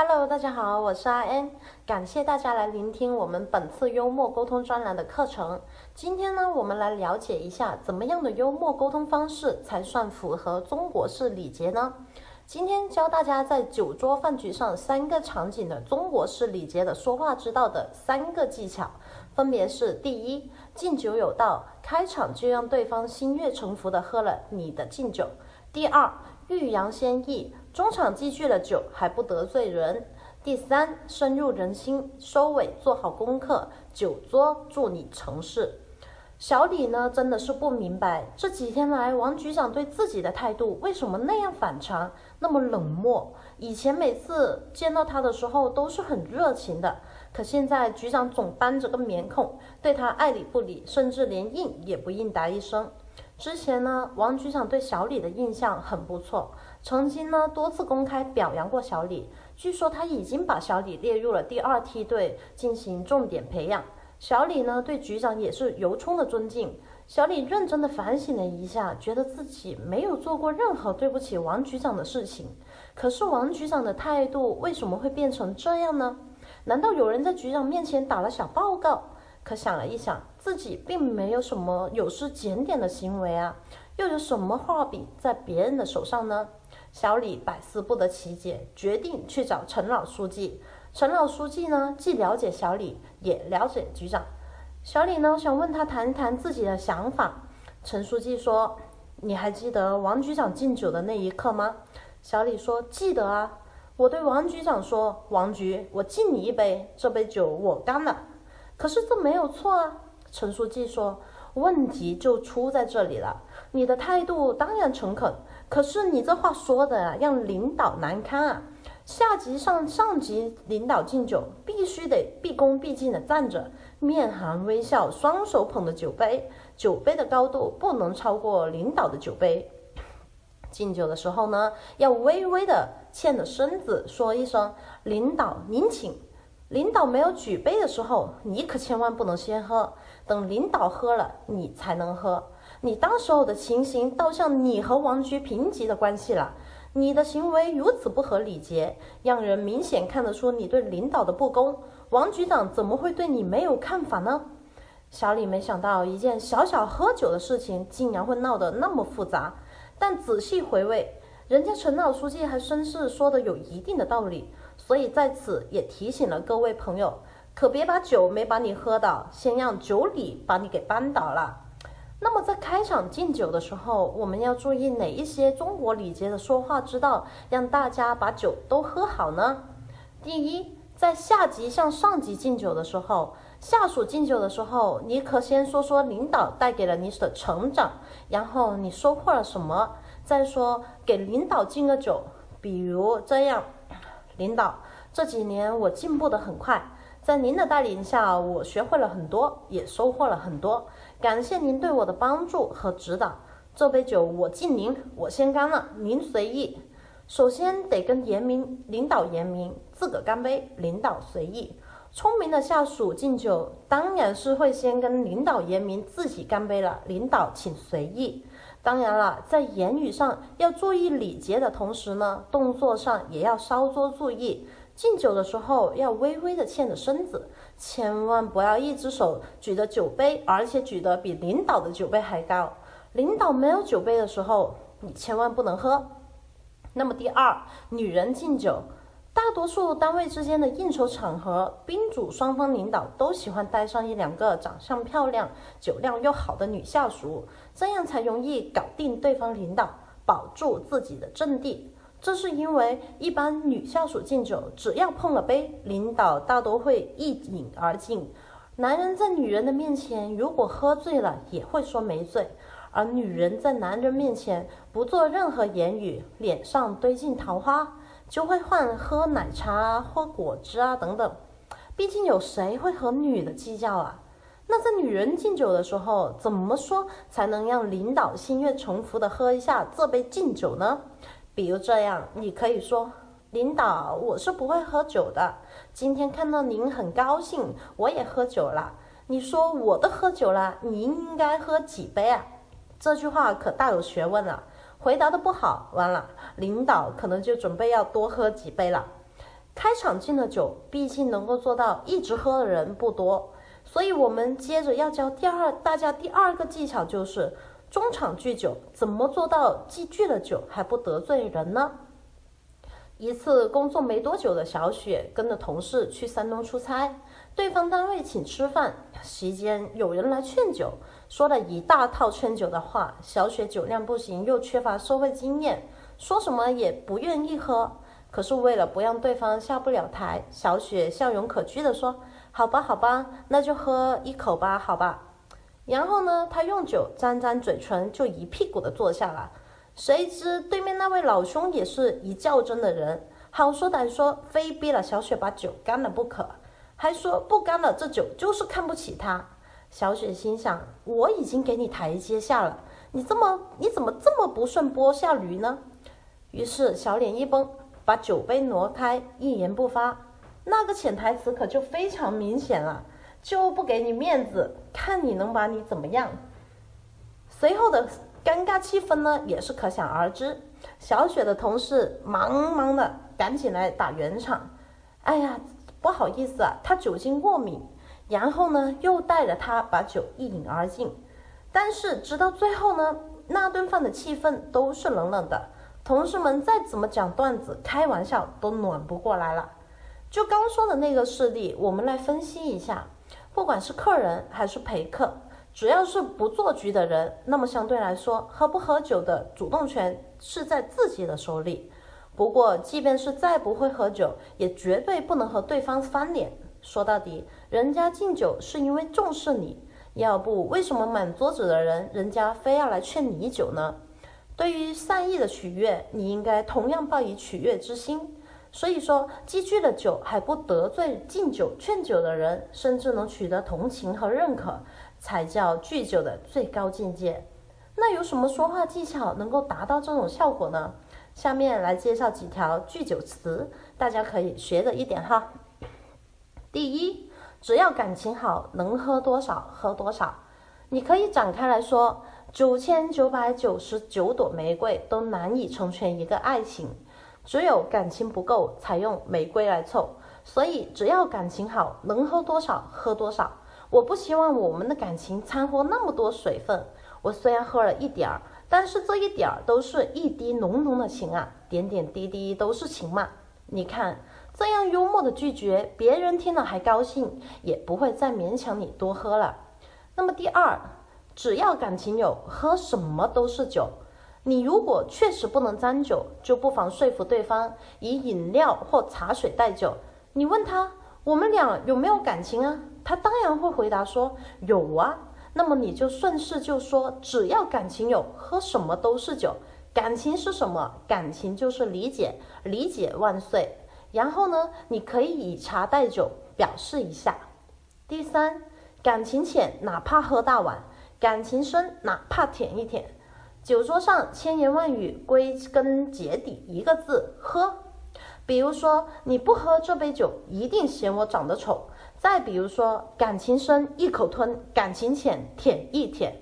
Hello，大家好，我是阿恩感谢大家来聆听我们本次幽默沟通专栏的课程。今天呢，我们来了解一下怎么样的幽默沟通方式才算符合中国式礼节呢？今天教大家在酒桌饭局上三个场景的中国式礼节的说话之道的三个技巧，分别是：第一，敬酒有道，开场就让对方心悦诚服的喝了你的敬酒；第二，欲扬先抑。中场积聚了酒，还不得罪人。第三，深入人心，收尾做好功课，酒桌祝你成事。小李呢，真的是不明白这几天来王局长对自己的态度为什么那样反常，那么冷漠。以前每次见到他的时候都是很热情的，可现在局长总板着个面孔，对他爱理不理，甚至连应也不应答一声。之前呢，王局长对小李的印象很不错，曾经呢多次公开表扬过小李。据说他已经把小李列入了第二梯队进行重点培养。小李呢对局长也是由衷的尊敬。小李认真的反省了一下，觉得自己没有做过任何对不起王局长的事情。可是王局长的态度为什么会变成这样呢？难道有人在局长面前打了小报告？可想了一想，自己并没有什么有失检点的行为啊，又有什么画笔在别人的手上呢？小李百思不得其解，决定去找陈老书记。陈老书记呢，既了解小李，也了解局长。小李呢，想问他谈谈自己的想法。陈书记说：“你还记得王局长敬酒的那一刻吗？”小李说：“记得啊，我对王局长说，王局，我敬你一杯，这杯酒我干了。”可是这没有错啊，陈书记说，问题就出在这里了。你的态度当然诚恳，可是你这话说的啊让领导难堪啊。下级上上级领导敬酒，必须得毕恭毕敬的站着，面含微笑，双手捧着酒杯，酒杯的高度不能超过领导的酒杯。敬酒的时候呢，要微微的欠着身子说一声：“领导您请。”领导没有举杯的时候，你可千万不能先喝，等领导喝了，你才能喝。你当时候的情形，倒像你和王局平级的关系了。你的行为如此不合礼节，让人明显看得出你对领导的不公。王局长怎么会对你没有看法呢？小李没想到一件小小喝酒的事情，竟然会闹得那么复杂。但仔细回味，人家陈老书记还真是说的有一定的道理。所以在此也提醒了各位朋友，可别把酒没把你喝倒，先让酒礼把你给扳倒了。那么在开场敬酒的时候，我们要注意哪一些中国礼节的说话之道，让大家把酒都喝好呢？第一，在下级向上级敬酒的时候，下属敬酒的时候，你可先说说领导带给了你的成长，然后你收获了什么，再说给领导敬个酒，比如这样。领导，这几年我进步的很快，在您的带领下，我学会了很多，也收获了很多。感谢您对我的帮助和指导。这杯酒我敬您，我先干了，您随意。首先得跟严明领导严明，自个干杯，领导随意。聪明的下属敬酒，当然是会先跟领导严明，自己干杯了，领导请随意。当然了，在言语上要注意礼节的同时呢，动作上也要稍作注意。敬酒的时候要微微的欠着身子，千万不要一只手举着酒杯，而且举得比领导的酒杯还高。领导没有酒杯的时候，你千万不能喝。那么第二，女人敬酒。大多数单位之间的应酬场合，宾主双方领导都喜欢带上一两个长相漂亮、酒量又好的女下属，这样才容易搞定对方领导，保住自己的阵地。这是因为一般女下属敬酒，只要碰了杯，领导大多会一饮而尽。男人在女人的面前，如果喝醉了，也会说没醉；而女人在男人面前，不做任何言语，脸上堆进桃花。就会换喝奶茶、喝果汁啊等等，毕竟有谁会和女的计较啊？那在女人敬酒的时候，怎么说才能让领导心悦诚服的喝一下这杯敬酒呢？比如这样，你可以说：“领导，我是不会喝酒的，今天看到您很高兴，我也喝酒了。你说我都喝酒了，您应该喝几杯啊？”这句话可大有学问了。回答的不好，完了，领导可能就准备要多喝几杯了。开场敬的酒，毕竟能够做到一直喝的人不多，所以我们接着要教第二大家第二个技巧就是中场聚酒，怎么做到既聚了酒还不得罪人呢？一次工作没多久的小雪跟着同事去山东出差，对方单位请吃饭，席间有人来劝酒，说了一大套劝酒的话，小雪酒量不行，又缺乏社会经验，说什么也不愿意喝。可是为了不让对方下不了台，小雪笑容可掬地说：“好吧，好吧，那就喝一口吧，好吧。”然后呢，他用酒沾沾嘴唇，就一屁股的坐下了。谁知对面那位老兄也是一较真的人，好说歹说，非逼了小雪把酒干了不可，还说不干了，这酒就是看不起他。小雪心想：我已经给你台阶下了，你这么你怎么这么不顺剥下驴呢？于是小脸一绷。把酒杯挪开，一言不发，那个潜台词可就非常明显了，就不给你面子，看你能把你怎么样。随后的尴尬气氛呢，也是可想而知。小雪的同事忙忙的赶紧来打圆场，哎呀，不好意思啊，他酒精过敏。然后呢，又带着他把酒一饮而尽。但是直到最后呢，那顿饭的气氛都是冷冷的。同事们再怎么讲段子、开玩笑，都暖不过来了。就刚说的那个事例，我们来分析一下。不管是客人还是陪客，只要是不做局的人，那么相对来说，喝不喝酒的主动权是在自己的手里。不过，即便是再不会喝酒，也绝对不能和对方翻脸。说到底，人家敬酒是因为重视你，要不为什么满桌子的人，人家非要来劝你酒呢？对于善意的取悦，你应该同样抱以取悦之心。所以说，积聚了酒还不得罪敬酒劝酒的人，甚至能取得同情和认可，才叫拒酒的最高境界。那有什么说话技巧能够达到这种效果呢？下面来介绍几条拒酒词，大家可以学着一点哈。第一，只要感情好，能喝多少喝多少。你可以展开来说。九千九百九十九朵玫瑰都难以成全一个爱情，只有感情不够才用玫瑰来凑。所以只要感情好，能喝多少喝多少。我不希望我们的感情掺和那么多水分。我虽然喝了一点儿，但是这一点儿都是一滴浓浓的情啊，点点滴滴都是情嘛。你看这样幽默的拒绝，别人听了还高兴，也不会再勉强你多喝了。那么第二。只要感情有，喝什么都是酒。你如果确实不能沾酒，就不妨说服对方以饮料或茶水代酒。你问他我们俩有没有感情啊？他当然会回答说有啊。那么你就顺势就说，只要感情有，喝什么都是酒。感情是什么？感情就是理解，理解万岁。然后呢，你可以以茶代酒表示一下。第三，感情浅，哪怕喝大碗。感情深，哪怕舔一舔。酒桌上千言万语，归根结底一个字：喝。比如说，你不喝这杯酒，一定嫌我长得丑。再比如说，感情深，一口吞；感情浅，舔一舔。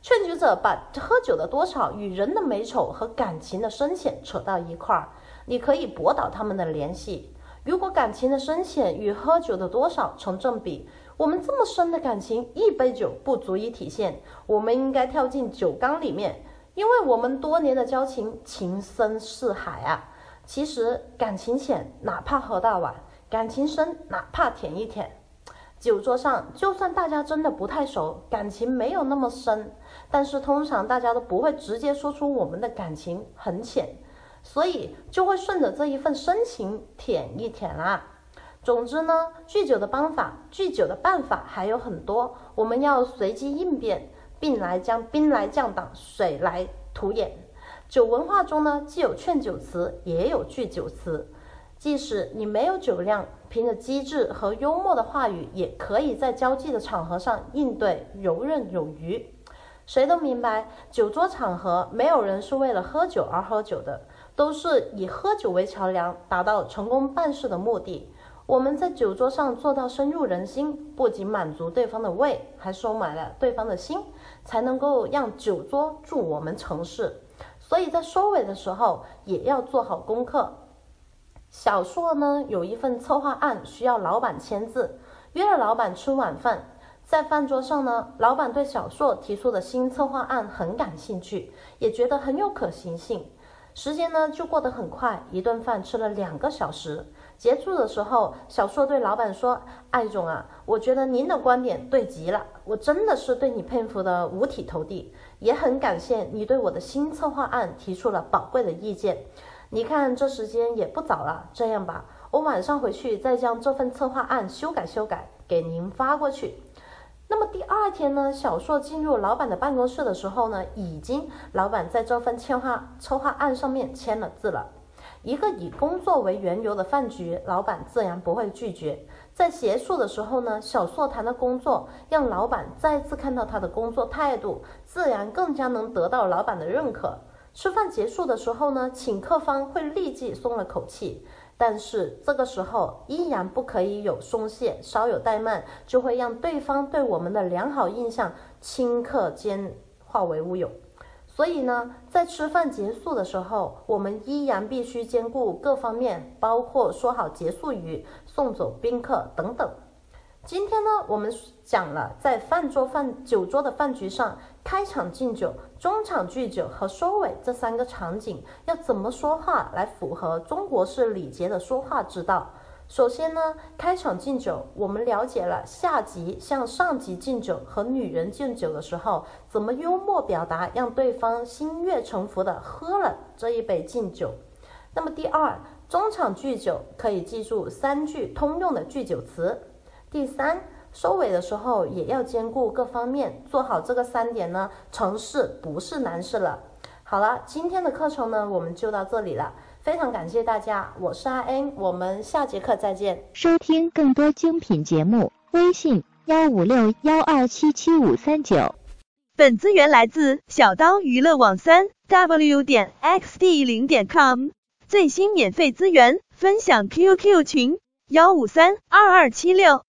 劝酒者把喝酒的多少与人的美丑和感情的深浅扯到一块儿，你可以驳倒他们的联系。如果感情的深浅与喝酒的多少成正比，我们这么深的感情，一杯酒不足以体现。我们应该跳进酒缸里面，因为我们多年的交情，情深似海啊。其实感情浅，哪怕喝大碗；感情深，哪怕舔一舔。酒桌上，就算大家真的不太熟，感情没有那么深，但是通常大家都不会直接说出我们的感情很浅，所以就会顺着这一份深情舔一舔啦。总之呢，拒酒的方法，拒酒的办法还有很多，我们要随机应变，兵来将兵来将挡，水来土掩。酒文化中呢，既有劝酒词，也有拒酒词。即使你没有酒量，凭着机智和幽默的话语，也可以在交际的场合上应对游刃有余。谁都明白，酒桌场合没有人是为了喝酒而喝酒的，都是以喝酒为桥梁，达到成功办事的目的。我们在酒桌上做到深入人心，不仅满足对方的胃，还收买了对方的心，才能够让酒桌助我们成事。所以在收尾的时候也要做好功课。小硕呢有一份策划案需要老板签字，约了老板吃晚饭。在饭桌上呢，老板对小硕提出的新策划案很感兴趣，也觉得很有可行性。时间呢就过得很快，一顿饭吃了两个小时。结束的时候，小硕对老板说：“艾总啊，我觉得您的观点对极了，我真的是对你佩服的五体投地，也很感谢你对我的新策划案提出了宝贵的意见。你看这时间也不早了，这样吧，我晚上回去再将这份策划案修改修改，给您发过去。”那么第二天呢，小硕进入老板的办公室的时候呢，已经老板在这份策划策划案上面签了字了。一个以工作为缘由的饭局，老板自然不会拒绝。在结束的时候呢，小硕谈的工作，让老板再次看到他的工作态度，自然更加能得到老板的认可。吃饭结束的时候呢，请客方会立即松了口气，但是这个时候依然不可以有松懈，稍有怠慢，就会让对方对我们的良好印象顷刻间化为乌有。所以呢，在吃饭结束的时候，我们依然必须兼顾各方面，包括说好结束语、送走宾客等等。今天呢，我们讲了在饭桌饭酒桌的饭局上，开场敬酒、中场聚酒和收尾这三个场景要怎么说话来符合中国式礼节的说话之道。首先呢，开场敬酒，我们了解了下级向上级敬酒和女人敬酒的时候，怎么幽默表达，让对方心悦诚服的喝了这一杯敬酒。那么第二，中场聚酒可以记住三句通用的聚酒词。第三，收尾的时候也要兼顾各方面，做好这个三点呢，成事不是难事了。好了，今天的课程呢，我们就到这里了。非常感谢大家，我是阿恩，我们下节课再见。收听更多精品节目，微信幺五六幺二七七五三九。本资源来自小刀娱乐网三 w 点 xd 零点 com，最新免费资源分享 QQ 群幺五三二二七六。